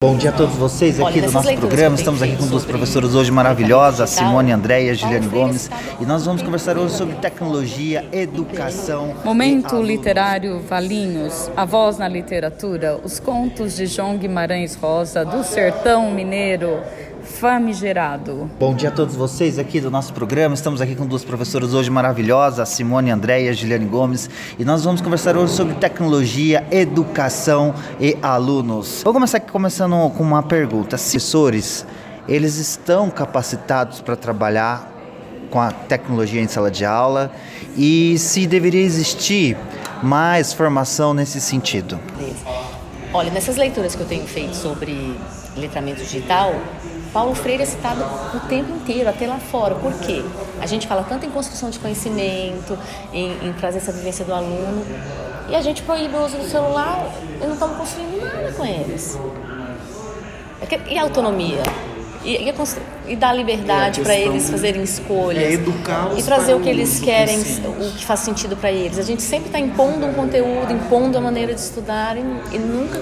Bom dia a todos vocês aqui Olha, do nosso programa. Estamos aqui com duas professoras hoje maravilhosas, a Simone André e a Giliane Gomes, e nós vamos conversar hoje sobre tecnologia, educação. Momento e literário Valinhos, a voz na literatura, os contos de João Guimarães Rosa, do sertão mineiro, famigerado. Bom dia a todos vocês aqui do nosso programa. Estamos aqui com duas professoras hoje maravilhosas, a Simone André e a Giliane Gomes, e nós vamos conversar hoje sobre tecnologia, educação e alunos. Vou começar aqui começando com uma pergunta. Os professores, eles estão capacitados para trabalhar com a tecnologia em sala de aula e se deveria existir mais formação nesse sentido? Olha, nessas leituras que eu tenho feito sobre letramento digital, Paulo Freire é citado o tempo inteiro, até lá fora. Por quê? A gente fala tanto em construção de conhecimento, em, em trazer essa vivência do aluno, e a gente proíbe o uso do celular e não estamos construindo nada com eles. É e a autonomia? E, e, e dar liberdade para eles fazerem escolhas. É educar E trazer o que eles querem, o que faz sentido para eles. A gente sempre está impondo um conteúdo, impondo a maneira de estudar e, e nunca